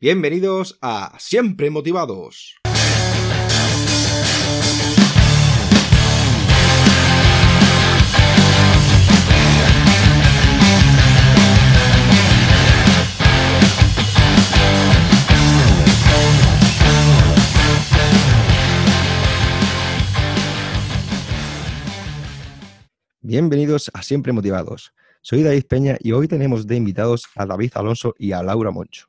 Bienvenidos a Siempre Motivados. Bienvenidos a Siempre Motivados. Soy David Peña y hoy tenemos de invitados a David Alonso y a Laura Moncho.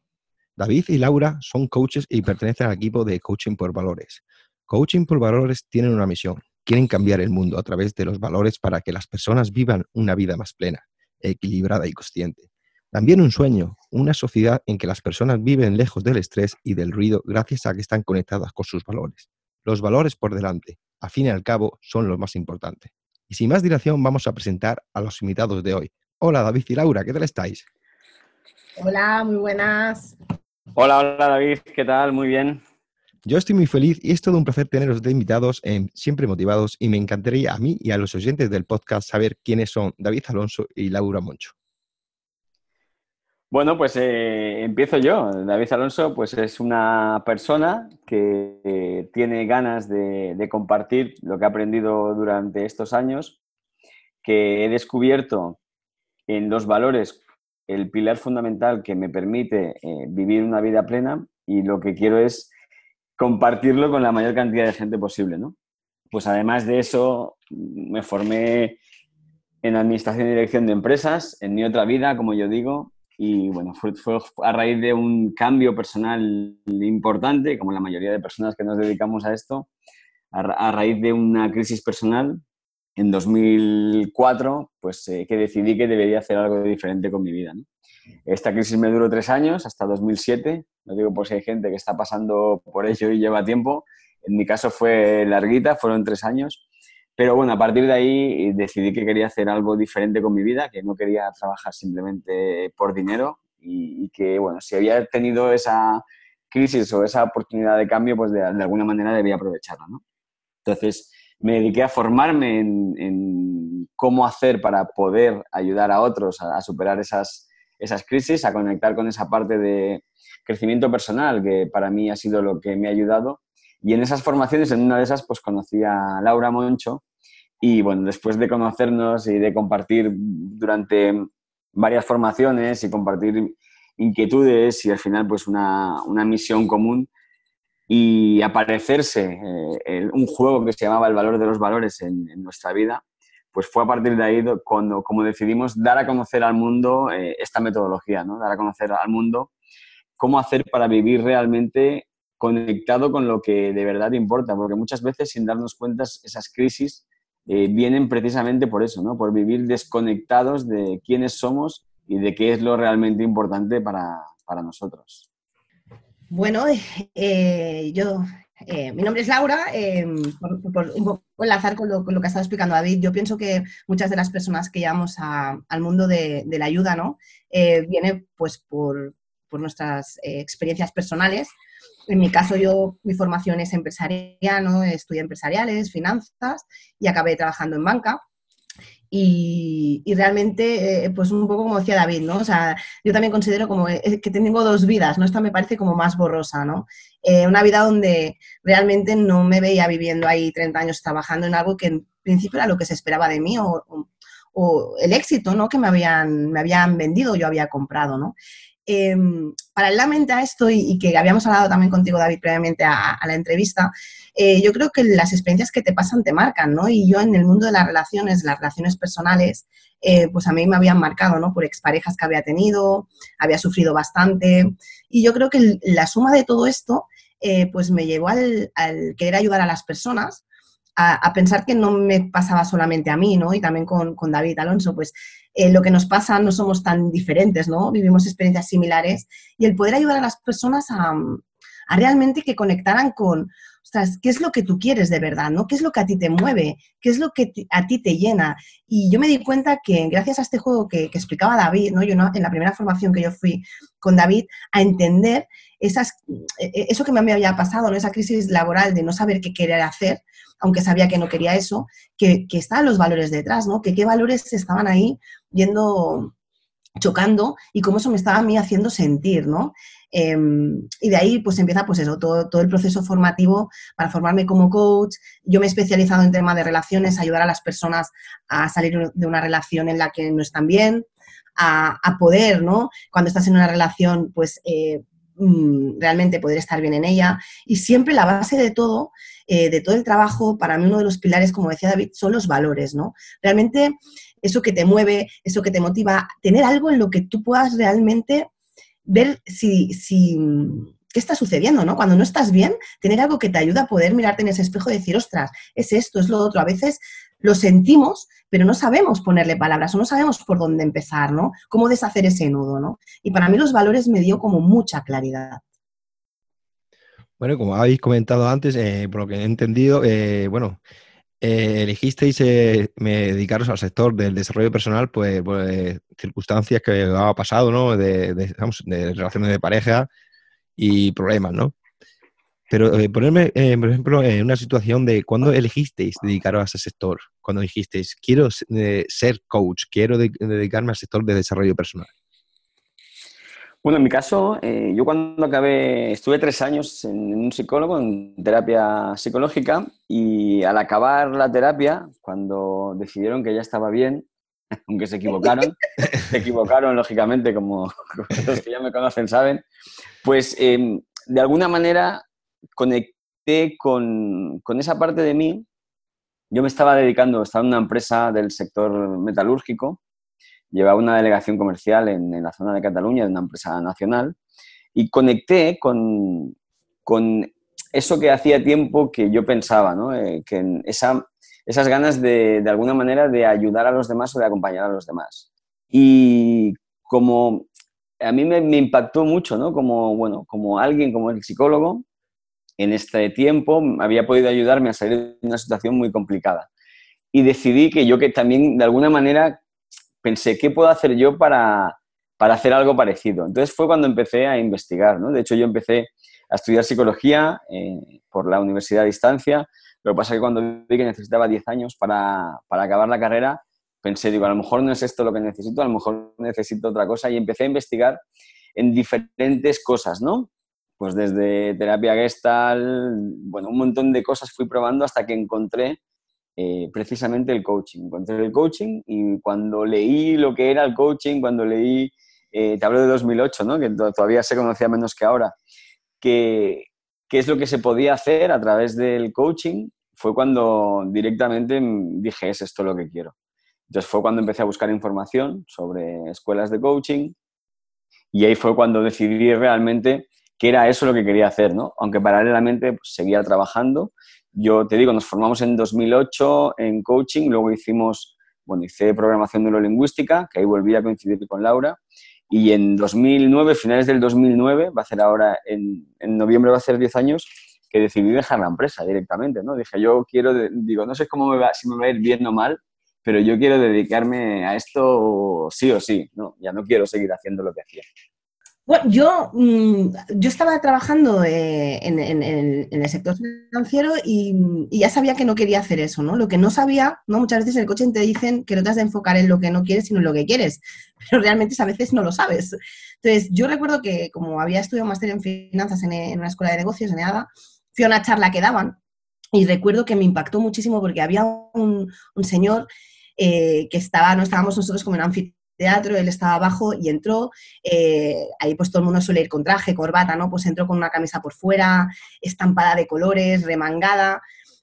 David y Laura son coaches y pertenecen al equipo de Coaching por Valores. Coaching por Valores tienen una misión. Quieren cambiar el mundo a través de los valores para que las personas vivan una vida más plena, equilibrada y consciente. También un sueño, una sociedad en que las personas viven lejos del estrés y del ruido gracias a que están conectadas con sus valores. Los valores por delante, a fin y al cabo, son los más importantes. Y sin más dilación, vamos a presentar a los invitados de hoy. Hola David y Laura, ¿qué tal estáis? Hola, muy buenas. Hola, hola David, ¿qué tal? Muy bien. Yo estoy muy feliz y es todo un placer teneros de invitados en Siempre Motivados y me encantaría a mí y a los oyentes del podcast saber quiénes son David Alonso y Laura Moncho. Bueno, pues eh, empiezo yo. David Alonso pues es una persona que eh, tiene ganas de, de, compartir lo que ha aprendido durante estos años, que he descubierto en los valores el pilar fundamental que me permite eh, vivir una vida plena y lo que quiero es compartirlo con la mayor cantidad de gente posible, ¿no? Pues además de eso, me formé en administración y dirección de empresas, en mi otra vida, como yo digo, y bueno, fue, a raíz de un cambio personal importante, como la mayoría de personas que nos dedicamos a esto, a raíz de una crisis personal en 2004, pues eh, que decidí que debería hacer algo diferente con mi vida. ¿no? Esta crisis me duró tres años, hasta 2007. No digo por si hay gente que está pasando por ello y lleva tiempo. En mi caso fue larguita, fueron tres años. Pero bueno, a partir de ahí decidí que quería hacer algo diferente con mi vida, que no quería trabajar simplemente por dinero y, y que, bueno, si había tenido esa crisis o esa oportunidad de cambio, pues de, de alguna manera debía aprovecharla, ¿no? Entonces, me dediqué a formarme en, cómo hacer para poder ayudar a otros a, a, superar esas, esas crisis, a conectar con esa parte de crecimiento personal que para mí ha sido lo que me ha ayudado. Y en esas formaciones, en una de esas, pues conocí a Laura Moncho y bueno, después de conocernos y de compartir durante varias formaciones y compartir inquietudes y al final pues una, una misión común, y aparecerse eh, un juego que se llamaba El valor de los valores en, nuestra vida, pues fue a partir de ahí cuando como decidimos dar a conocer al mundo eh, esta metodología, ¿no? dar a conocer al mundo cómo hacer para vivir realmente conectado con lo que de verdad importa, porque muchas veces sin darnos cuenta esas crisis eh, vienen precisamente por eso, ¿no? por vivir desconectados de quiénes somos y de qué es lo realmente importante para, para nosotros. Bueno, eh, yo, eh, mi nombre es Laura, eh, por, un poco enlazar con lo, lo, que ha estado explicando David, yo pienso que muchas de las personas que llegamos a, al mundo de, la ayuda, ¿no? Eh, viene pues por, nuestras experiencias personales. En mi caso, yo, mi formación es empresarial, ¿no? Estudié empresariales, finanzas y acabé trabajando en banca. Y, y, realmente, eh, pues un poco como decía David, ¿no? O sea, yo también considero como eh, que tengo dos vidas, ¿no? Esta me parece como más borrosa, ¿no? Eh, una vida donde realmente no me veía viviendo ahí 30 años trabajando en algo que en principio era lo que se esperaba de mí o, o, o el éxito, ¿no? Que me habían, me habían vendido, yo había comprado, ¿no? Eh, paralelamente a esto, y, que habíamos hablado también contigo, David, previamente a, la entrevista, eh, yo creo que las experiencias que te pasan te marcan, ¿no? Y yo en el mundo de las relaciones, las relaciones personales, eh, pues a mí me habían marcado, ¿no? Por exparejas que había tenido, había sufrido bastante, y yo creo que la suma de todo esto, eh, pues me llevó al, querer ayudar a las personas, a, pensar que no me pasaba solamente a mí, ¿no? Y también con David Alonso, pues eh, lo que nos pasa no somos tan diferentes, ¿no? Vivimos experiencias similares y el poder ayudar a las personas a, a realmente que conectaran con, ostras, ¿qué es lo que tú quieres de verdad, no? ¿Qué es lo que a ti te mueve? ¿Qué es lo que a ti te llena? Y yo me di cuenta que gracias a este juego que, explicaba David, ¿no? Yo no, en la primera formación que yo fui con David, a entender esas, e, e, eso que me había pasado, ¿no? Esa crisis laboral de no saber qué querer hacer, aunque sabía que no quería eso, que, que estaban los valores detrás, ¿no? Qué valores estaban ahí viendo chocando y cómo eso me estaba a mí haciendo sentir, ¿no? Em, y de ahí pues empieza pues eso, todo, todo, el proceso formativo para formarme como coach. Yo me he especializado en tema de relaciones, ayudar a las personas a salir de una relación en la que no están bien, a, poder, ¿no? Cuando estás en una relación, pues eh, mm, realmente poder estar bien en ella. Y siempre la base de todo, eh, de todo el trabajo, para mí uno de los pilares, como decía David, son los valores, ¿no? Realmente eso que te mueve, eso que te motiva, tener algo en lo que tú puedas realmente ver si, si qué está sucediendo, ¿no? Cuando no estás bien, tener algo que te ayuda a poder mirarte en ese espejo y decir, ostras, es esto, es lo otro. A veces lo sentimos, pero no sabemos ponerle palabras o no sabemos por dónde empezar, ¿no? Cómo deshacer ese nudo, ¿no? Y para mí los valores me dio como mucha claridad. Bueno, como habéis comentado antes, eh, por lo que he entendido, eh, bueno, eh, elegisteis eh, dedicaros al sector del desarrollo personal, pues, pues circunstancias que ha pasado, ¿no? De, relaciones de pareja y problemas, ¿no? Pero eh, ponerme, por ejemplo, en una situación de cuando elegisteis dedicaros a ese sector, cuando dijisteis, quiero ser coach, quiero dedicarme al sector de desarrollo personal. Bueno, en mi caso, eh, yo cuando acabé, estuve tres años en, un psicólogo, en terapia psicológica, y al acabar la terapia, cuando decidieron que ya estaba bien, aunque se equivocaron, se equivocaron lógicamente, como los que ya me conocen saben, pues em, de alguna manera conecté con, con esa parte de mí. Yo me estaba dedicando, estaba en una empresa del sector metalúrgico, llevaba una delegación comercial en, la zona de Cataluña de una empresa nacional y conecté con, con eso que hacía tiempo que yo pensaba, ¿no? Eh, que esa, esas ganas de, de, alguna manera de ayudar a los demás o de acompañar a los demás. Y como a mí me, me, impactó mucho, ¿no? Como, bueno, como alguien, como el psicólogo, en este tiempo había podido ayudarme a salir de una situación muy complicada. Y decidí que yo que también de alguna manera pensé, ¿qué puedo hacer yo para, hacer algo parecido? Entonces fue cuando empecé a investigar, ¿no? De hecho, yo empecé a estudiar psicología eh, por la universidad a distancia. Lo que pasa es que cuando vi que necesitaba 10 años para, acabar la carrera, pensé, digo, a lo mejor no es esto lo que necesito, a lo mejor necesito otra cosa y empecé a investigar en diferentes cosas, ¿no? Pues desde terapia gestal, bueno, un montón de cosas fui probando hasta que encontré eh, precisamente el coaching. Encontré el coaching y cuando leí lo que era el coaching, cuando leí, eh, te hablo de 2008, ¿no? que todavía se conocía menos que ahora, que, qué es lo que se podía hacer a través del coaching, fue cuando directamente dije, es esto lo que quiero. Entonces fue cuando empecé a buscar información sobre escuelas de coaching y ahí fue cuando decidí realmente que era eso lo que quería hacer, ¿no? Aunque paralelamente pues, seguía trabajando yo te digo, nos formamos en 2008 en coaching, luego hicimos, bueno, hice programación neurolingüística, que ahí volví a coincidir con Laura, y en 2009, finales del 2009, va a ser ahora, en, en noviembre va a ser 10 años, que decidí dejar la empresa directamente, ¿no? Dije, yo quiero, digo, no sé cómo me va, si me va a ir bien o mal, pero yo quiero dedicarme a esto sí o sí, ¿no? Ya no quiero seguir haciendo lo que hacía. Bueno, yo, mm, yo estaba trabajando eh, en, el sector financiero y, ya sabía que no quería hacer eso, ¿no? Lo que no sabía, ¿no? Muchas veces en el coche te dicen que no te has de enfocar en lo que no quieres, sino en lo que quieres, pero realmente a veces no lo sabes. Entonces, yo recuerdo que como había estudiado máster en finanzas en, una escuela de negocios en EADA, fui a una charla que daban y recuerdo que me impactó muchísimo porque había un, señor eh, que estaba, no estábamos nosotros como en anfitrión, teatro, él estaba abajo y entró, eh, ahí pues todo el mundo suele ir con traje, corbata, ¿no? Pues entró con una camisa por fuera, estampada de colores, remangada,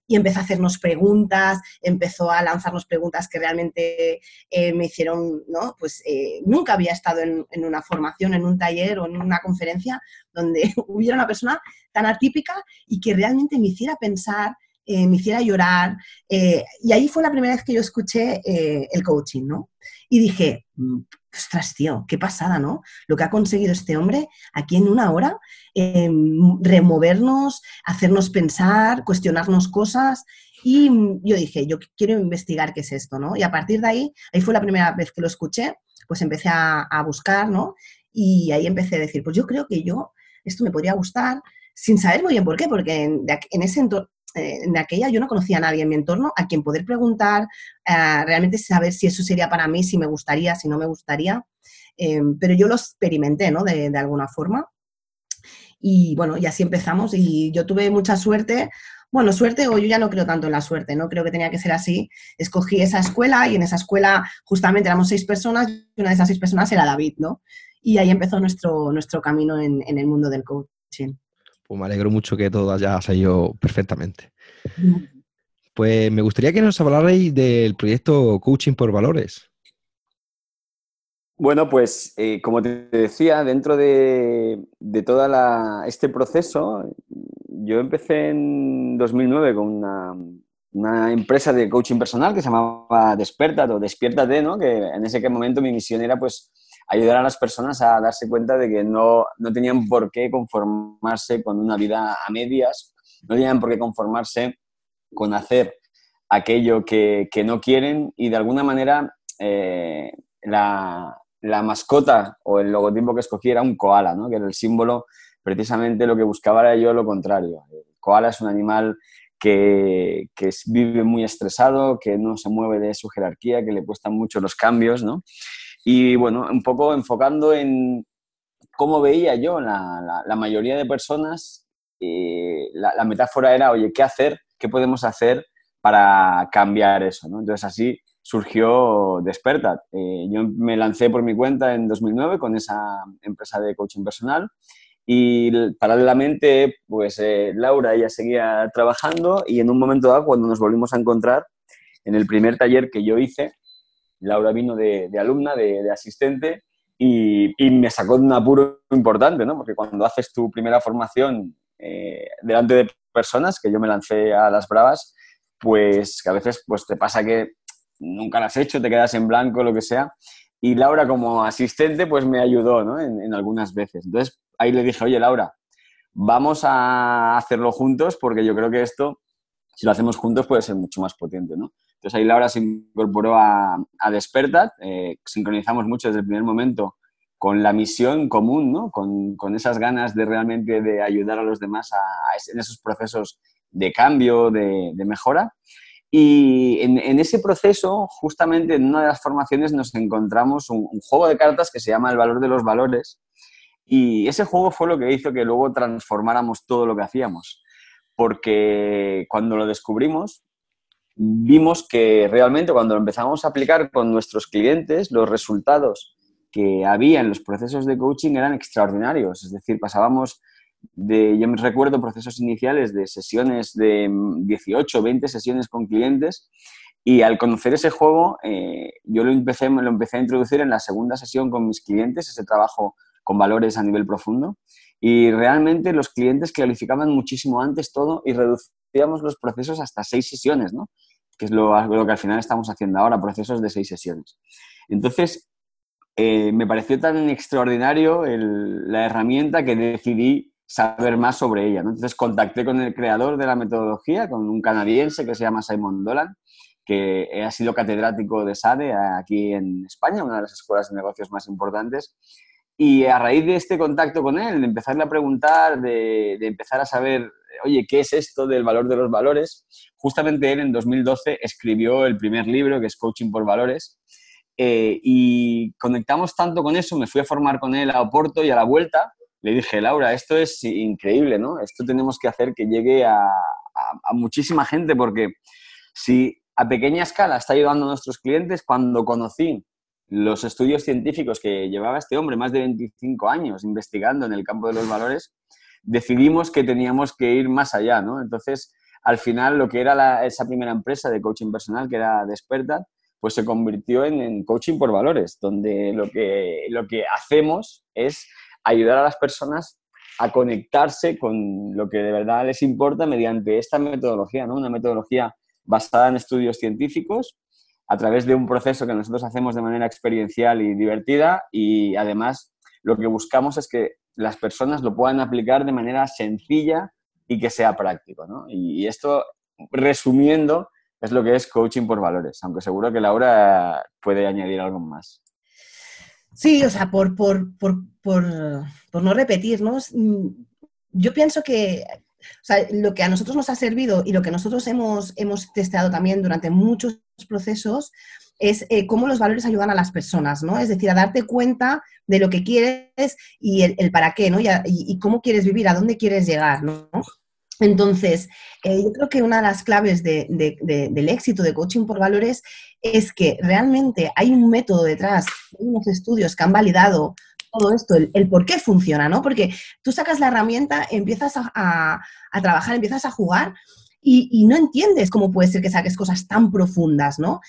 y empezó a hacernos preguntas, empezó a lanzarnos preguntas que realmente eh, me hicieron, ¿no? Pues eh, nunca había estado en, una formación, en un taller o en una conferencia donde hubiera una persona tan atípica y que realmente me hiciera pensar, me hiciera llorar. y ahí fue la primera vez que yo escuché el coaching, ¿no? Y dije, mm, ostras, tío, qué pasada, ¿no? Lo que ha conseguido este hombre aquí en una hora, em, removernos, hacernos pensar, cuestionarnos cosas. Y yo dije, yo quiero investigar qué es esto, ¿no? Y a partir de ahí, ahí fue la primera vez que lo escuché, pues empecé a, buscar, ¿no? Y ahí empecé a decir, pues yo creo que yo, esto me podría gustar, sin saber muy bien por qué, porque en ese entorno, eh, en aquella yo no conocía a nadie en mi entorno a quien poder preguntar, realmente saber si eso sería para mí, si me gustaría, si no me gustaría. pero yo lo experimenté, ¿no? De, de alguna forma. Y bueno, y así empezamos y yo tuve mucha suerte bueno, suerte o yo ya no creo tanto en la suerte, no creo que tenía que ser así. Escogí esa escuela y en esa escuela justamente éramos seis personas y una de esas seis personas era David, ¿no? Y ahí empezó nuestro, nuestro camino en, el mundo del coaching. Pues me alegro mucho que todo haya salido perfectamente. Pues me gustaría que nos hablarais del proyecto Coaching por Valores. Bueno, pues eh, como te decía, dentro de, de todo este proceso, yo empecé en 2009 con una, una, empresa de coaching personal que se llamaba Despertate o Despiértate, ¿no? que en ese momento mi misión era pues ayudar a las personas a darse cuenta de que no, no tenían por qué conformarse con una vida a medias, no tenían por qué conformarse con hacer aquello que, que no quieren y de alguna manera eh, la, la, mascota o el logotipo que escogí era un koala, ¿no? que era el símbolo precisamente lo que buscaba era yo lo contrario. El koala es un animal que, vive muy estresado, que no se mueve de su jerarquía, que le cuestan mucho los cambios, ¿no? Y bueno, un poco enfocando en cómo veía yo la, mayoría de personas, eh, la, metáfora era, oye, ¿qué hacer? ¿Qué podemos hacer para cambiar eso? ¿no? Entonces así surgió Despertat. Eh, yo me lancé por mi cuenta en 2009 con esa empresa de coaching personal y paralelamente, pues eh, Laura ella seguía trabajando y en un momento dado, cuando nos volvimos a encontrar, en el primer taller que yo hice, Laura vino de, alumna, de, asistente, y, me sacó de un apuro importante, ¿no? Porque cuando haces tu primera formación eh, delante de personas, que yo me lancé a las bravas, pues que a veces pues, te pasa que nunca lo has hecho, te quedas en blanco, lo que sea. Y Laura como asistente pues me ayudó ¿no? en, en algunas veces. Entonces, ahí le dije, oye, Laura, vamos a hacerlo juntos porque yo creo que esto, si lo hacemos juntos, puede ser mucho más potente, ¿no? Entonces ahí Laura se incorporó a, a Despertat, eh, sincronizamos mucho desde el primer momento con la misión común, ¿no? Con, con esas ganas de realmente de ayudar a los demás en esos procesos de cambio, de, mejora. Y en, ese proceso, justamente en una de las formaciones nos encontramos un, juego de cartas que se llama El valor de los valores, y ese juego fue lo que hizo que luego transformáramos todo lo que hacíamos. Porque cuando lo descubrimos, vimos que realmente cuando empezamos a aplicar con nuestros clientes, los resultados que había en los procesos de coaching eran extraordinarios. Es decir, pasábamos de, yo me recuerdo procesos iniciales de sesiones de 18, 20 sesiones con clientes y al conocer ese juego, eh, yo lo empecé, lo empecé a introducir en la segunda sesión con mis clientes, ese trabajo con valores a nivel profundo. Y realmente los clientes clarificaban muchísimo antes todo y reducíamos los procesos hasta seis sesiones, ¿no? que es lo, lo que al final estamos haciendo ahora, procesos de seis sesiones. Entonces, eh, me pareció tan extraordinario la herramienta que decidí saber más sobre ella. Entonces contacté con el creador de la metodología, con un canadiense que se llama Simon Dolan, que ha sido catedrático de SADE aquí en España, una de las escuelas de negocios más importantes, y a raíz de este contacto con él, de empezarle a preguntar, de, empezar a saber, oye, ¿qué es esto del valor de los valores? Justamente él en 2012 escribió el primer libro, que es Coaching por Valores, eh, y conectamos tanto con eso, me fui a formar con él a Oporto y a la vuelta le dije, Laura, esto es increíble, ¿no? Esto tenemos que hacer que llegue a, a muchísima gente, porque si a pequeña escala está ayudando a nuestros clientes, cuando conocí los estudios científicos que llevaba este hombre, más de 25 años investigando en el campo de los valores, decidimos que teníamos que ir más allá, ¿no? Entonces, al final, lo que era esa primera empresa de coaching personal, que era Desperta, pues se convirtió en, coaching por valores, donde lo que, lo que hacemos es ayudar a las personas a conectarse con lo que de verdad les importa mediante esta metodología, ¿no? Una metodología basada en estudios científicos, a través de un proceso que nosotros hacemos de manera experiencial y divertida y además lo que buscamos es que las personas lo puedan aplicar de manera sencilla y que sea práctico. ¿no? Y esto, resumiendo, es lo que es coaching por valores, aunque seguro que Laura puede añadir algo más. Sí, o sea, por, por, por, por no repetirnos, mm, yo pienso que lo que a nosotros nos ha servido y lo que nosotros hemos, hemos testeado también durante muchos procesos es eh, cómo los valores ayudan a las personas, ¿no? Es decir, a darte cuenta de lo que quieres y el, para qué, ¿no? Y, cómo quieres vivir, a dónde quieres llegar, ¿no? Entonces, eh, yo creo que una de las claves del éxito de coaching por valores es que realmente hay un método detrás, hay unos estudios que han validado todo esto, el, por qué funciona, ¿no? Porque tú sacas la herramienta, empiezas a, trabajar, empiezas a jugar y, y, no entiendes cómo puede ser que saques cosas tan profundas, ¿no?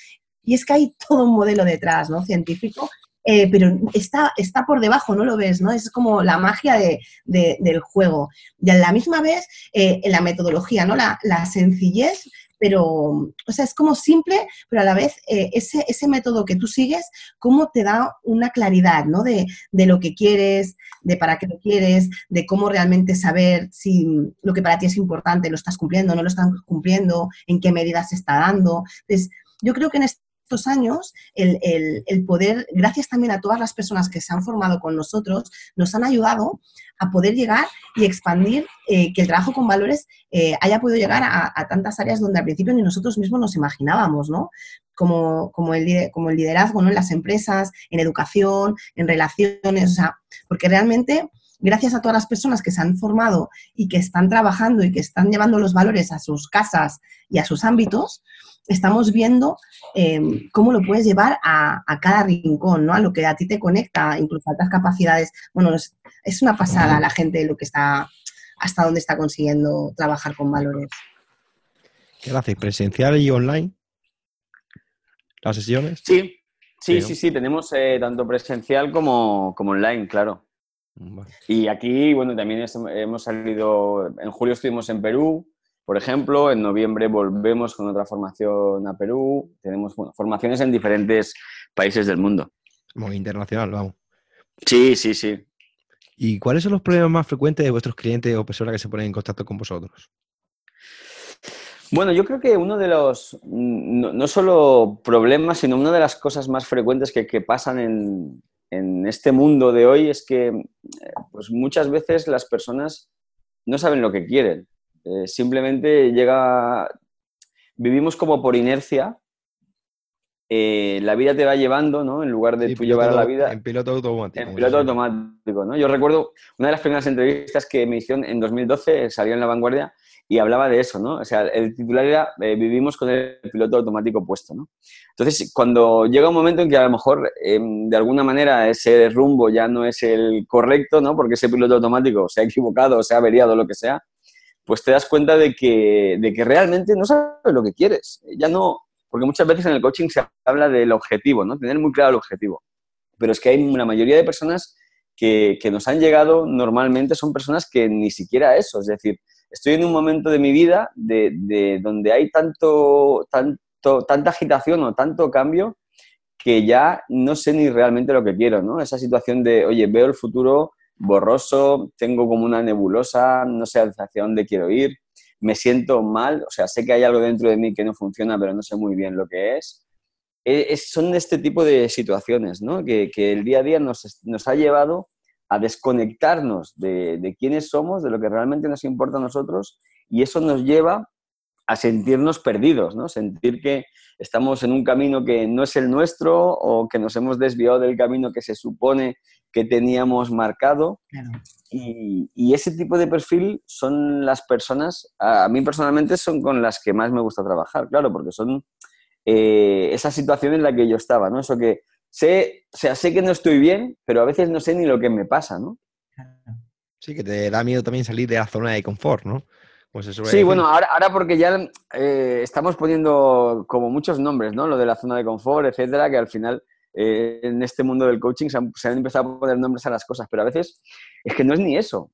Y es que hay todo un modelo detrás, ¿no? Científico, eh, pero está, está por debajo, no lo ves, ¿no? Es como la magia del juego. Y a la misma vez, eh, en la metodología, ¿no? La, sencillez pero, o sea, es como simple, pero a la vez eh, ese, ese, método que tú sigues, cómo te da una claridad, ¿no? De, de, lo que quieres, de para qué lo quieres, de cómo realmente saber si lo que para ti es importante lo estás cumpliendo, no lo estás cumpliendo, en qué medidas se está dando. Entonces, yo creo que en este estos años, el, poder, gracias también a todas las personas que se han formado con nosotros, nos han ayudado a poder llegar y expandir eh, que el trabajo con valores eh, haya podido llegar a, tantas áreas donde al principio ni nosotros mismos nos imaginábamos, ¿no? Como, como, el, como el liderazgo ¿no? en las empresas, en educación, en relaciones, o sea, porque realmente gracias a todas las personas que se han formado y que están trabajando y que están llevando los valores a sus casas y a sus ámbitos, estamos viendo em, cómo lo puedes llevar a, cada rincón, ¿no? A lo que a ti te conecta, incluso a otras capacidades. Bueno, es, una pasada la gente lo que está, hasta dónde está consiguiendo trabajar con valores. ¿Qué hacéis? ¿Presencial y online? ¿Las sesiones? Sí, sí, sí, sí, tenemos eh, tanto presencial como, como online, claro. Y aquí, bueno, también hemos salido, en julio estuvimos en Perú, por ejemplo, en noviembre volvemos con otra formación a Perú. Tenemos formaciones en diferentes países del mundo. Muy internacional, vamos. Sí, sí, sí. ¿Y cuáles son los problemas más frecuentes de vuestros clientes o personas que se ponen en contacto con vosotros? Bueno, yo creo que uno de los, no, solo problemas, sino una de las cosas más frecuentes que, pasan en, en, este mundo de hoy es que eh, pues muchas veces las personas no saben lo que quieren. Eh, simplemente llega, vivimos como por inercia. Eh, la vida te va llevando, ¿no? En lugar de tú llevar a la vida. En piloto automático. En piloto automático, ¿no? Yo recuerdo una de las primeras entrevistas que me hicieron en 2012, salió en La Vanguardia, y hablaba de eso, ¿no? O sea, el titular era eh, Vivimos con el piloto automático puesto, ¿no? Entonces, cuando llega un momento en que a lo mejor, em, de alguna manera, ese rumbo ya no es el correcto, ¿no? Porque ese piloto automático se ha equivocado, se ha averiado, lo que sea, pues te das cuenta de que, de que realmente no sabes lo que quieres. Ya no, porque muchas veces en el coaching se habla del objetivo, ¿no? Tener muy claro el objetivo. Pero es que hay una mayoría de personas que, que nos han llegado normalmente son personas que ni siquiera eso, es decir, estoy en un momento de mi vida de, de donde hay tanto, tanto, tanta agitación o tanto cambio que ya no sé ni realmente lo que quiero, ¿no? Esa situación de, oye, veo el futuro borroso, tengo como una nebulosa, no sé hacia dónde quiero ir, me siento mal, o sea, sé que hay algo dentro de mí que no funciona, pero no sé muy bien lo que es. E, es son este tipo de situaciones, ¿no? Que, el día a día nos, ha llevado a desconectarnos de, de quiénes somos, de lo que realmente nos importa a nosotros, y eso nos lleva a sentirnos perdidos, ¿no? Sentir que estamos en un camino que no es el nuestro o que nos hemos desviado del camino que se supone que teníamos marcado. Y, ese tipo de perfil son las personas, a, mí personalmente son con las que más me gusta trabajar, claro, porque son eh, esa situación en la que yo estaba, ¿no? Eso que sé, o sea, sé que no estoy bien, pero a veces no sé ni lo que me pasa, ¿no? Sí, que te da miedo también salir de la zona de confort, ¿no? Pues sí, bueno, ahora, ahora porque ya eh, estamos poniendo como muchos nombres, ¿no? Lo de la zona de confort, etcétera, que al final eh, en este mundo del coaching se han, empezado a poner nombres a las cosas, pero a veces es que no es ni eso.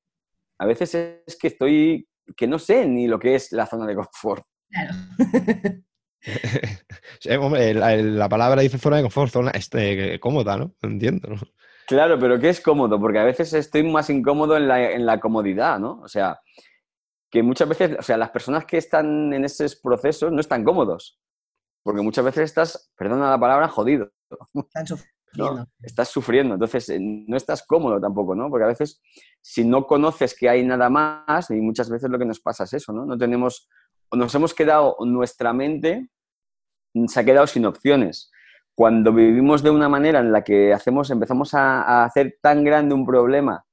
A veces es que estoy, que no sé ni lo que es la zona de confort. Claro. la, palabra dice zona de confort, zona este, cómoda, ¿no? Entiendo, ¿no? Claro, pero ¿qué es cómodo? Porque a veces estoy más incómodo en la, en la comodidad, ¿no? O sea, que muchas veces, o sea, las personas que están en esos procesos no están cómodos, porque muchas veces estás, perdona la palabra, jodido. Están sufriendo. Estás sufriendo, entonces eh, no estás cómodo tampoco, ¿no? Porque a veces si no conoces que hay nada más, y muchas veces lo que nos pasa es eso, ¿no? No tenemos, nos hemos quedado, nuestra mente se ha quedado sin opciones, cuando vivimos de una manera en la que hacemos, empezamos a, hacer tan grande un problema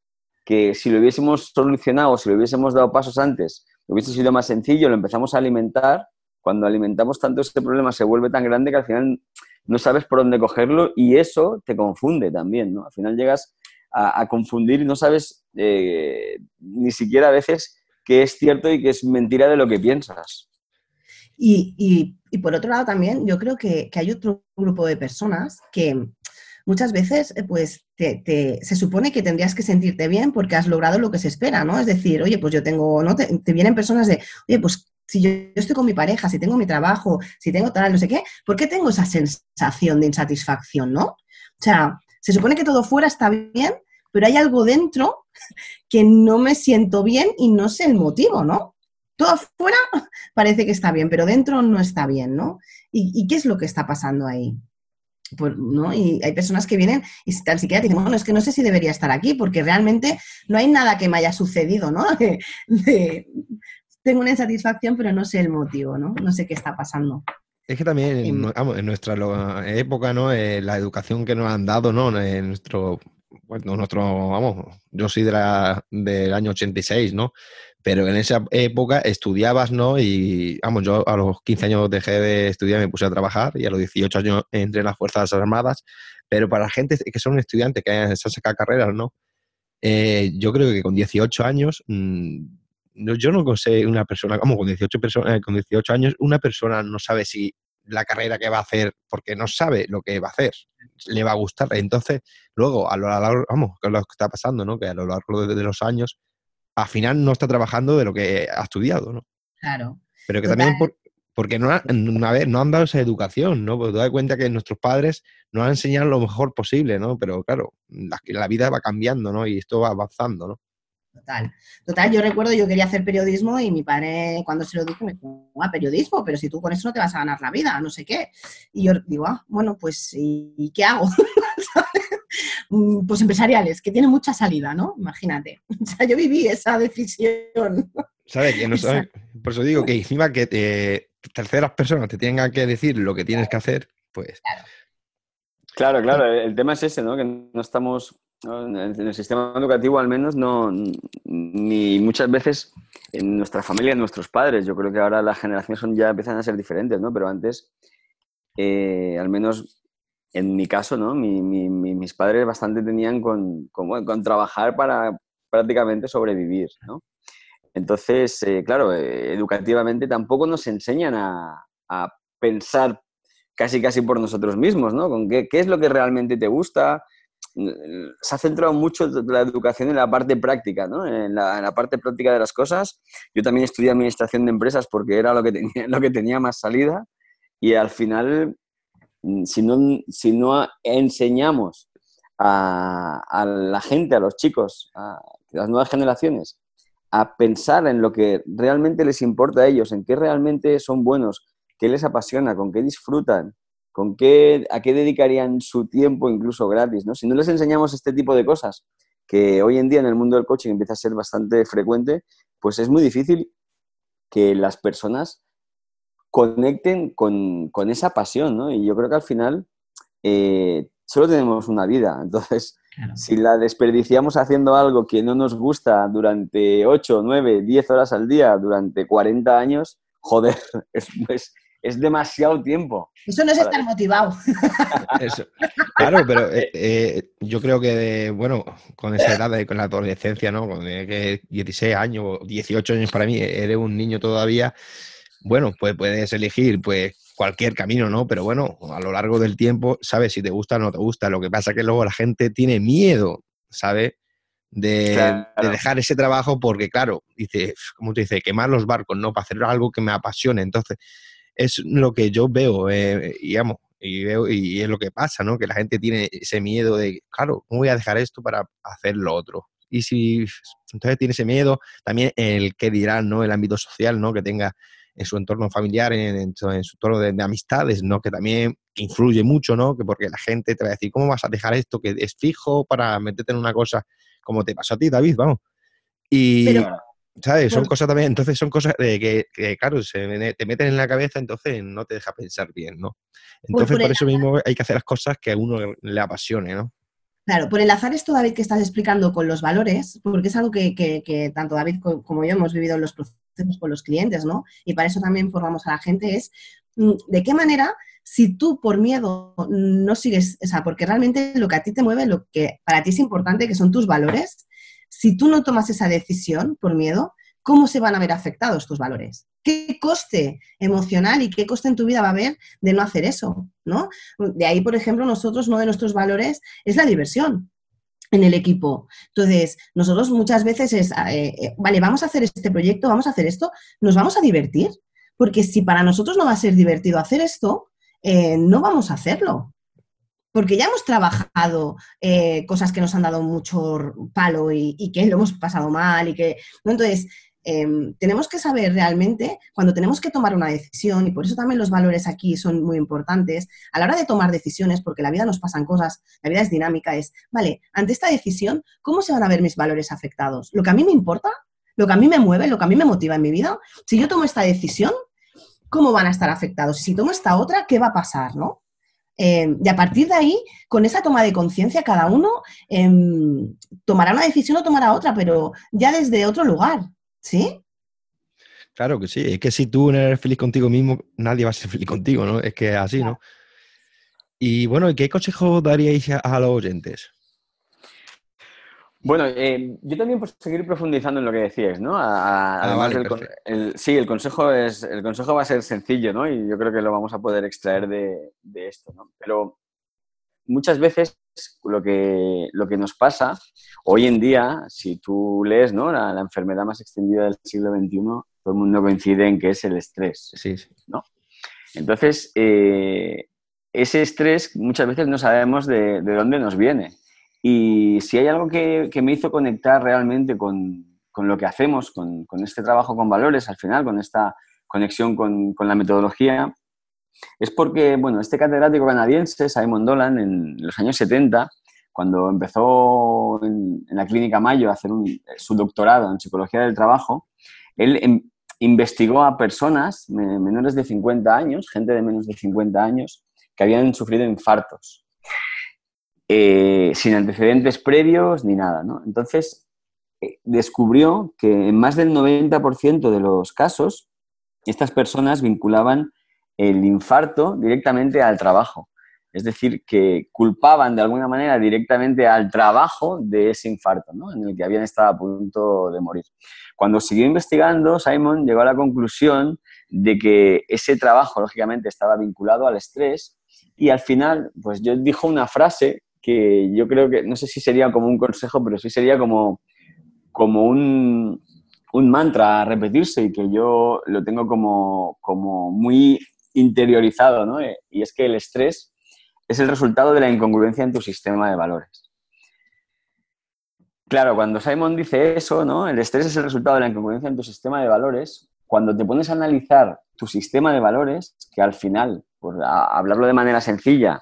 que si lo hubiésemos solucionado, si lo hubiésemos dado pasos antes, hubiese sido más sencillo, lo empezamos a alimentar, cuando alimentamos tanto ese problema se vuelve tan grande que al final no sabes por dónde cogerlo y eso te confunde también, ¿no? Al final llegas a, confundir y no sabes eh, ni siquiera a veces qué es cierto y qué es mentira de lo que piensas. Y, por otro lado también, yo creo que, hay otro grupo de personas que muchas veces eh, pues se supone que tendrías que sentirte bien porque has logrado lo que se espera, ¿no? Es decir, oye, pues yo tengo, ¿no? Te, te vienen personas de, oye, pues si yo, estoy con mi pareja, si tengo mi trabajo, si tengo tal, no sé qué, ¿por qué tengo esa sensación de insatisfacción, no? O sea, se supone que todo fuera está bien, pero hay algo dentro que no me siento bien y no sé el motivo, ¿no? Todo afuera parece que está bien, pero dentro no está bien, ¿no? ¿Y, qué es lo que está pasando ahí? Pues, ¿no? Y hay personas que vienen y tan siquiera dicen, bueno, es que no sé si debería estar aquí, porque realmente no hay nada que me haya sucedido, ¿no? tengo una insatisfacción, pero no sé el motivo, ¿no? No sé qué está pasando. Es que también en, en nuestra época, ¿no? Eh, la educación que nos han dado, ¿no? En nuestro, bueno, nuestro, vamos, yo soy de la, del año 86, ¿no? pero en esa época estudiabas, ¿no? Y vamos, yo a los 15 años dejé de estudiar, me puse a trabajar y a los 18 años entré en las Fuerzas Armadas, pero para gente que son estudiantes, que han sacado carreras, ¿no? Eh, yo creo que con 18 años, mm, yo no sé una persona, como con 18, eh, con 18 años, una persona no sabe si la carrera que va a hacer, porque no sabe lo que va a hacer, le va a gustar. Entonces, luego, a lo largo, vamos, que es lo que está pasando, ¿no? Que a lo largo de los años al final no está trabajando de lo que ha estudiado, ¿no? Claro. Pero que también porque no, no han dado esa educación, ¿no? Porque te das cuenta que nuestros padres nos han enseñado lo mejor posible, ¿no? Pero claro, la, la vida va cambiando, ¿no? Y esto va avanzando, ¿no? Total. Total, yo recuerdo, yo quería hacer periodismo y mi padre, cuando se lo dijo, me dijo, ah, periodismo, pero si tú con eso no te vas a ganar la vida, no sé qué. Y yo digo, ah, bueno, pues, ¿y qué hago? Pues empresariales, que tienen mucha salida, ¿no? Imagínate. O sea, yo viví esa decisión. ¿Sabes? Que no por eso digo que encima que terceras personas te tengan que decir lo que tienes que hacer, pues... Claro, claro, el tema es ese, ¿no? Que no estamos en el sistema educativo al menos no, ni muchas veces en nuestra familia, en nuestros padres, yo creo que ahora las generaciones son, ya empiezan a ser diferentes, ¿no? Pero antes, eh, al menos en mi caso, ¿no? mis padres bastante tenían con, con, trabajar para prácticamente sobrevivir, ¿no? Entonces, eh, claro, eh, educativamente tampoco nos enseñan a, a, pensar casi casi por nosotros mismos, ¿no? Con qué, qué es lo que realmente te gusta, se ha centrado mucho la educación en la parte práctica, ¿no? en, la, parte práctica de las cosas. Yo también estudié administración de empresas porque era lo que tenía, lo que tenía más salida y al final, mm, si no, si no enseñamos a, a la gente, a los chicos, a las nuevas generaciones, a pensar en lo que realmente les importa a ellos, en qué realmente son buenos, qué les apasiona, con qué disfrutan, ¿Con qué, ¿A qué dedicarían su tiempo incluso gratis? ¿no? Si no les enseñamos este tipo de cosas, que hoy en día en el mundo del coaching empieza a ser bastante frecuente, pues es muy difícil que las personas conecten con, esa pasión, ¿no? Y yo creo que al final eh, solo tenemos una vida, entonces si la desperdiciamos haciendo algo que no nos gusta durante 8, 9, 10 horas al día, durante 40 años, joder, es, es, es demasiado tiempo. Eso no es estar motivado. Claro, pero eh, eh, yo creo que, bueno, con esa edad, con la adolescencia, ¿no? Con 16 años, 18 años para mí, eres un niño todavía, bueno, pues puedes elegir pues cualquier camino, ¿no? Pero bueno, a lo largo del tiempo, sabes si te gusta o no te gusta. Lo que pasa es que luego la gente tiene miedo, ¿sabes? De, dejar ese trabajo porque, claro, dice, como te dice, quemar los barcos, ¿no? Para hacer algo que me apasione. Entonces, es lo que yo veo, eh, digamos, y, veo, y es lo que pasa, ¿no? Que la gente tiene ese miedo de, claro, ¿cómo voy a dejar esto para hacer lo otro? Y si entonces tiene ese miedo, también el que dirán, ¿no? El ámbito social, ¿no? Que tenga en su entorno familiar, en, su entorno de, amistades, ¿no? Que también influye mucho, ¿no? Que porque la gente te va a decir, ¿cómo vas a dejar esto que es fijo para meterte en una cosa como te pasó a ti, David? Vamos. Y, ¿Sabes? Son cosas también, entonces son cosas que, claro, se, te meten en la cabeza, entonces no te deja pensar bien, ¿no? Entonces, por, por eso mismo hay que hacer las cosas que a uno le apasione, ¿no? Claro, por enlazar esto, David, que estás explicando con los valores, porque es algo que, tanto David como yo hemos vivido en los procesos con los clientes, ¿no? Y para eso también formamos a la gente, es mm, de qué manera, si tú por miedo no sigues, o sea, porque realmente lo que a ti te mueve, lo que para ti es importante, que son tus valores, si tú no tomas esa decisión por miedo, ¿cómo se van a ver afectados tus valores? ¿Qué coste emocional y qué coste en tu vida va a haber de no hacer eso? ¿no? De ahí, por ejemplo, nosotros, uno de nuestros valores es la diversión en el equipo. Entonces, nosotros muchas veces es, eh, eh, vale, vamos a hacer este proyecto, vamos a hacer esto, nos vamos a divertir, porque si para nosotros no va a ser divertido hacer esto, eh, no vamos a hacerlo. Porque ya hemos trabajado cosas que nos han dado mucho palo y, que lo hemos pasado mal y que. Entonces, Em, tenemos que saber realmente cuando tenemos que tomar una decisión, y por eso también los valores aquí son muy importantes, a la hora de tomar decisiones, porque la vida nos pasan cosas, la vida es dinámica, es, vale, ante esta decisión, ¿cómo se van a ver mis valores afectados? ¿Lo que a mí me importa? ¿Lo que a mí me mueve? ¿Lo que a mí me motiva en mi vida? Si yo tomo esta decisión, ¿cómo van a estar afectados? Si tomo esta otra, ¿qué va a pasar? ¿no? Em, y a partir de ahí, con esa toma de conciencia, cada uno em, tomará una decisión o tomará otra, pero ya desde otro lugar. ¿Sí? Claro que sí, es que si tú no eres feliz contigo mismo, nadie va a ser feliz contigo, ¿no? Es que es así, ¿no? Y bueno, ¿qué consejo daríais a, los oyentes? Bueno, eh, yo también por seguir profundizando en lo que decías, ¿no? Ah, sí, el consejo es, el consejo va a ser sencillo, ¿no? Y yo creo que lo vamos a poder extraer de, de esto, ¿no? Pero muchas veces lo que, lo que nos pasa hoy en día, si tú lees ¿no? la, enfermedad más extendida del siglo XXI, todo el mundo coincide en que es el estrés. Sí, sí. ¿no? Entonces, eh, ese estrés muchas veces no sabemos de, dónde nos viene. Y si hay algo que, me hizo conectar realmente con, lo que hacemos, con, este trabajo con valores, al final, con esta conexión con, la metodología, es porque, bueno, este catedrático canadiense, Simon Dolan, en los años 70, cuando empezó en, la clínica Mayo a hacer su doctorado en psicología del trabajo, él em, investigó a personas menores de 50 años, gente de menos de 50 años, que habían sufrido infartos, eh, sin antecedentes previos ni nada. Entonces, eh, descubrió que en más del 90% de los casos, estas personas vinculaban el infarto directamente al trabajo. Es decir, que culpaban de alguna manera directamente al trabajo de ese infarto, ¿no? en el que habían estado a punto de morir. Cuando siguió investigando, Simon llegó a la conclusión de que ese trabajo, lógicamente, estaba vinculado al estrés y al final, pues yo dijo una frase que yo creo que, no sé si sería como un consejo, pero sí sería como, como un, un mantra a repetirse y que yo lo tengo como, como muy interiorizado, ¿no? Eh, y es que el estrés es el resultado de la incongruencia en tu sistema de valores. Claro, cuando Simon dice eso, ¿no? El estrés es el resultado de la incongruencia en tu sistema de valores. Cuando te pones a analizar tu sistema de valores, que al final, por hablarlo de manera sencilla,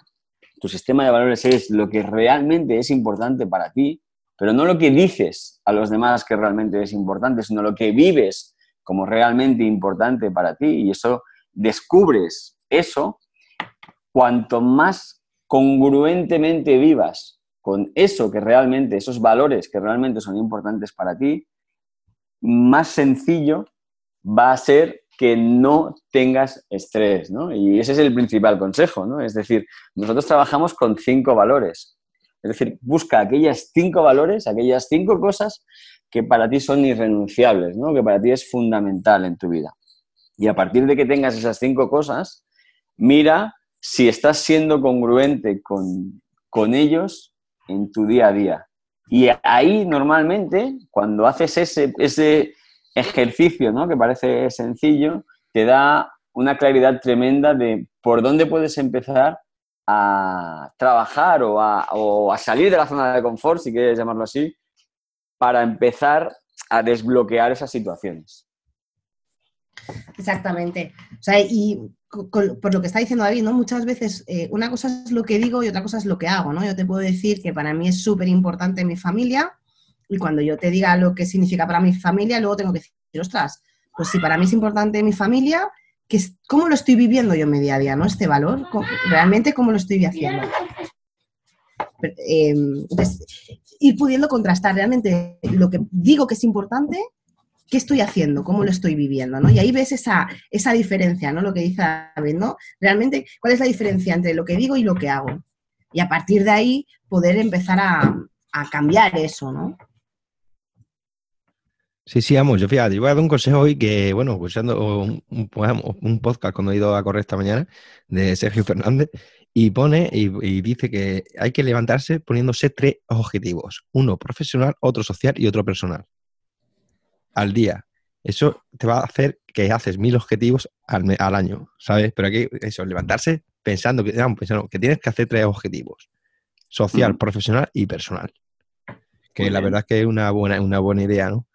tu sistema de valores es lo que realmente es importante para ti, pero no lo que dices a los demás que realmente es importante, sino lo que vives como realmente importante para ti. Y eso descubres eso, cuanto más congruentemente vivas con eso que realmente, esos valores que realmente son importantes para ti, más sencillo va a ser que no tengas estrés, ¿no? Y ese es el principal consejo, ¿no? Es decir, nosotros trabajamos con cinco valores. Es decir, busca aquellas cinco valores, aquellas cinco cosas que para ti son irrenunciables, ¿no? Que para ti es fundamental en tu vida. Y a partir de que tengas esas cinco cosas, mira si estás siendo congruente con, ellos en tu día a día. Y ahí normalmente, cuando haces ese, ese ejercicio, ¿no? que parece sencillo, te da una claridad tremenda de por dónde puedes empezar a trabajar o a, salir de la zona de confort, si quieres llamarlo así, para empezar a desbloquear esas situaciones. Exactamente. O sea, y por lo que está diciendo David, ¿no? Muchas veces eh, una cosa es lo que digo y otra cosa es lo que hago, ¿no? Yo te puedo decir que para mí es súper importante mi familia, Y cuando yo te diga lo que significa para mi familia, luego tengo que decir, ostras, pues si para mí es importante mi familia, ¿cómo lo estoy viviendo yo en mi día a día, ¿no? Este valor, realmente cómo lo estoy haciendo. Eh, ir pudiendo contrastar realmente lo que digo que es importante, qué estoy haciendo, cómo lo estoy viviendo, ¿no? Y ahí ves esa, esa diferencia, ¿no? Lo que dice David, ¿no? Realmente, ¿cuál es la diferencia entre lo que digo y lo que hago? Y a partir de ahí poder empezar a, a cambiar eso, ¿no? Sí, sí, vamos, yo fíjate, yo voy a dar un consejo hoy que, bueno, escuchando un, un, podcast cuando he ido a correr esta mañana de Sergio Fernández y pone y, dice que hay que levantarse poniéndose tres objetivos, uno profesional, otro social y otro personal, al día. Eso te va a hacer que haces mil objetivos al, al año, ¿sabes? Pero aquí, eso, levantarse pensando que, pensando que tienes que hacer tres objetivos, social, profesional y personal. Que la verdad es que es una buena, una buena idea, ¿no?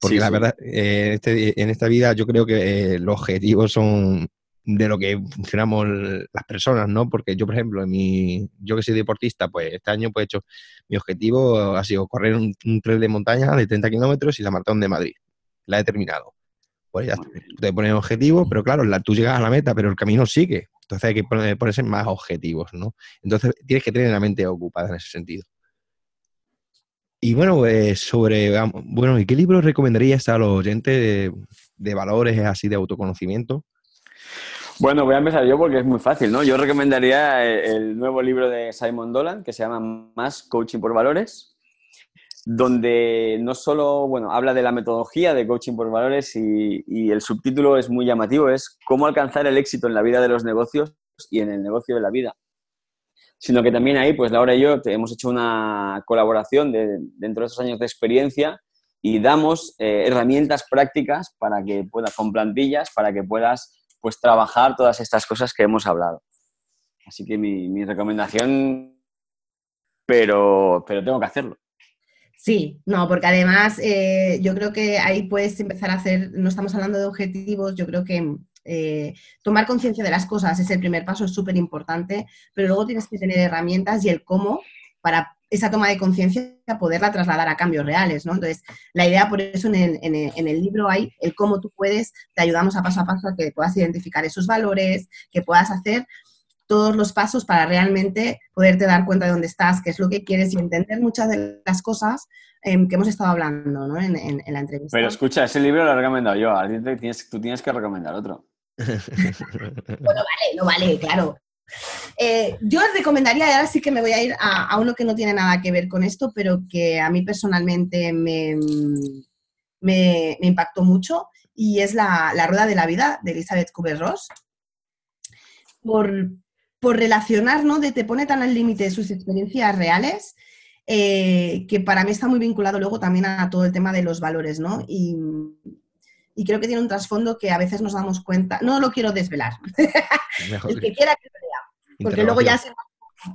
Porque la verdad, eh, este, en esta vida yo creo que eh, los objetivos son de lo que funcionamos las personas, ¿no? Porque yo, por ejemplo, en mi, yo que soy deportista, pues este año pues he hecho, mi objetivo ha sido correr un, tren de montaña de 30 kilómetros y la maratón de Madrid. La he terminado. Pues ya te pones objetivo, pero claro, la, tú llegas a la meta, pero el camino sigue. Entonces hay que ponerse más objetivos, ¿no? Entonces tienes que tener la mente ocupada en ese sentido. Y bueno, pues sobre, bueno, ¿y qué libros recomendarías a los oyentes de, valores así de autoconocimiento? Bueno, voy a empezar yo porque es muy fácil, ¿no? Yo recomendaría el, nuevo libro de Simon Dolan que se llama Más Coaching por Valores, donde no solo, bueno, habla de la metodología de coaching por valores y, y el subtítulo es muy llamativo, es cómo alcanzar el éxito en la vida de los negocios y en el negocio de la vida sino que también ahí, pues Laura y yo hemos hecho una colaboración dentro de esos años de experiencia y damos eh, herramientas prácticas para que puedas, con plantillas, para que puedas pues trabajar todas estas cosas que hemos hablado. Así que mi, recomendación, pero, pero tengo que hacerlo. Sí, no, porque además eh, yo creo que ahí puedes empezar a hacer, no estamos hablando de objetivos, yo creo que eh, tomar conciencia de las cosas es el primer paso, es súper importante, pero luego tienes que tener herramientas y el cómo para esa toma de conciencia poderla trasladar a cambios reales, ¿no? Entonces, la idea por eso en el, libro hay el cómo tú puedes, te ayudamos a paso a paso a que puedas identificar esos valores, que puedas hacer todos los pasos para realmente poderte dar cuenta de dónde estás, qué es lo que quieres y entender muchas de las cosas em, que hemos estado hablando ¿no? en, la entrevista. Pero escucha, ese libro lo he recomendado yo, tú tienes que recomendar otro. No vale, no vale, claro. Eh, yo recomendaría, ahora sí que me voy a ir a, uno que no tiene nada que ver con esto, pero que a mí personalmente me, impactó mucho, y es la, Rueda de la Vida de Elizabeth Kubler-Ross. Por, por relacionar, ¿no? De te pone tan al límite sus experiencias reales, eh, que para mí está muy vinculado luego también a todo el tema de los valores, ¿no? Y creo que tiene un trasfondo que a veces nos damos cuenta. No lo quiero desvelar. el que quiera que lo vea. Porque luego ya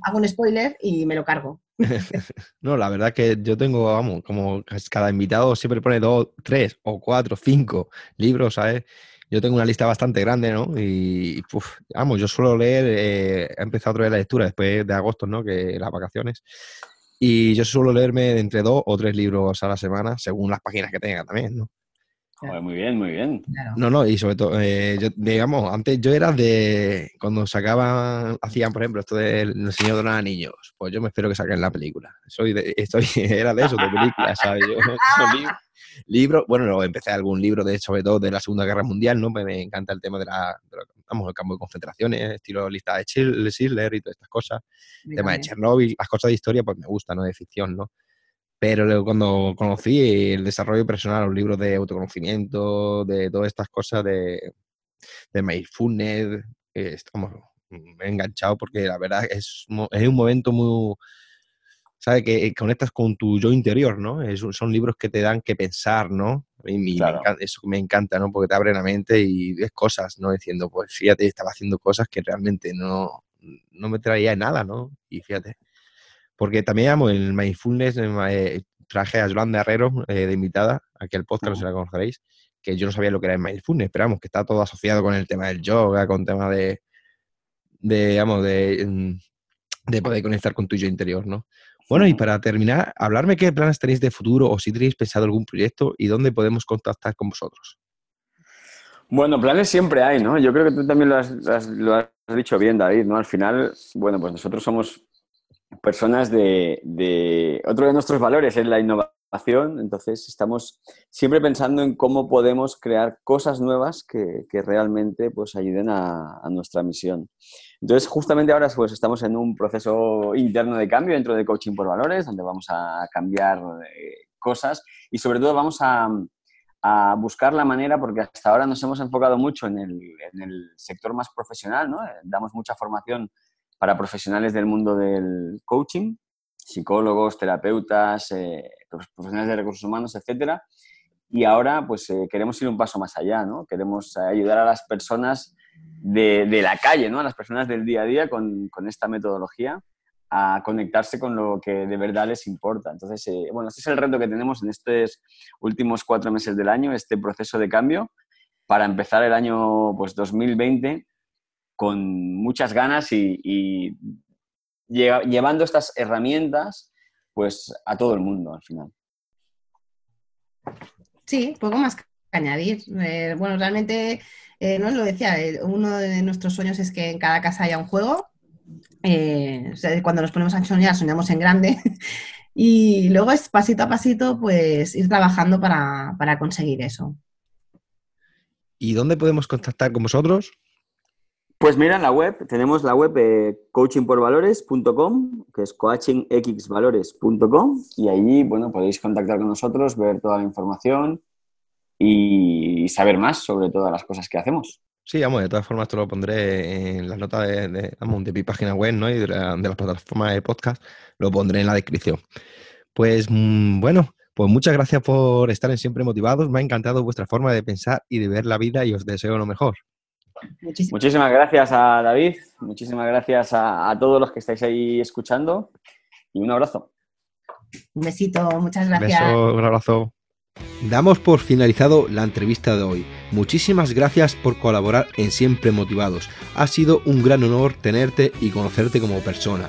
hago un spoiler y me lo cargo. no, la verdad que yo tengo, vamos, como cada invitado siempre pone dos, tres o cuatro, cinco libros, ¿sabes? Yo tengo una lista bastante grande, ¿no? Y, vamos, yo suelo leer, eh, he empezado otra vez la lectura después de agosto, ¿no? Que las vacaciones. Y yo suelo leerme entre dos o tres libros a la semana, según las páginas que tenga también, ¿no? Muy bien, muy bien. No, no, y sobre todo, eh, digamos, antes yo era de, cuando sacaban, hacían, por ejemplo, esto del Señor de los Anillos, pues yo me espero que saquen la película. Soy de, estoy, era de eso, de películas, ¿sabes? Yo, libro, bueno, luego empecé algún libro de, sobre todo de la Segunda Guerra Mundial, ¿no? Me, encanta el tema de la, vamos, el campo de concentraciones, estilo lista de Schiller y todas estas cosas, el tema de Chernobyl, las cosas de historia, pues me gustan, ¿no? De ficción, ¿no? Pero luego cuando conocí el desarrollo personal, los libros de autoconocimiento, de todas estas cosas de, de mindfulness, eh, estamos enganchados porque la verdad es, es un momento muy, ¿sabes? Que conectas con tu yo interior, ¿no? son libros que te dan que pensar, ¿no? Y eso me encanta, ¿no? Porque te abre la mente y ves cosas, ¿no? Diciendo, pues fíjate, estaba haciendo cosas que realmente no, no me traía nada, ¿no? Y fíjate. Porque también amo el mindfulness, eh, traje a Yolanda Herrero eh, de invitada, aquí al podcast, no sé la conoceréis, que yo no sabía lo que era el mindfulness, pero vamos, que está todo asociado con el tema del yoga, con el tema de, de digamos, de, mm, de poder conectar con tu yo interior, ¿no? Bueno, y para terminar, hablarme qué planes tenéis de futuro o si tenéis pensado algún proyecto y dónde podemos contactar con vosotros. Bueno, planes siempre hay, ¿no? Yo creo que tú también lo has, lo has dicho bien, David, ¿no? Al final, bueno, pues nosotros somos personas de, Otro de nuestros valores es la innovación, entonces estamos siempre pensando en cómo podemos crear cosas nuevas que, realmente pues, ayuden a, nuestra misión. Entonces, justamente ahora pues, estamos en un proceso interno de cambio dentro de Coaching por Valores, donde vamos a cambiar eh, cosas y sobre todo vamos a, buscar la manera, porque hasta ahora nos hemos enfocado mucho en el, en el sector más profesional, ¿no? damos mucha formación para profesionales del mundo del coaching, psicólogos, terapeutas, eh, profesionales de recursos humanos, etcétera. Y ahora, pues eh, queremos ir un paso más allá, ¿no? Queremos ayudar a las personas de, de, la calle, ¿no? A las personas del día a día con, con, esta metodología a conectarse con lo que de verdad les importa. Entonces, eh, bueno, este es el reto que tenemos en estos últimos cuatro meses del año, este proceso de cambio, para empezar el año pues, 2020 con muchas ganas y, llevando estas herramientas pues a todo el mundo al final. Sí, poco más que añadir. Eh, bueno, realmente, eh, no lo decía, eh, uno de nuestros sueños es que en cada casa haya un juego. cuando nos ponemos a soñar, soñamos en grande. y luego es pasito a pasito, pues ir trabajando para, para conseguir eso. ¿Y dónde podemos contactar con vosotros? Pues mira, en la web, tenemos la web eh, coachingporvalores.com, que es coachingxvalores.com, y allí, bueno, podéis contactar con nosotros, ver toda la información y saber más sobre todas las cosas que hacemos. Sí, vamos, de todas formas te lo pondré en las notas de, de, mi página web ¿no? y de, la, las plataformas de podcast, lo pondré en la descripción. Pues mm, bueno, pues muchas gracias por estar en Siempre Motivados, me ha encantado vuestra forma de pensar y de ver la vida y os deseo lo mejor. Muchísimas, gracias a David, muchísimas gracias a, todos los que estáis ahí escuchando y un abrazo. Un besito, muchas gracias. Un beso, un abrazo. Damos por finalizado la entrevista de hoy. Muchísimas gracias por colaborar en Siempre Motivados. Ha sido un gran honor tenerte y conocerte como persona.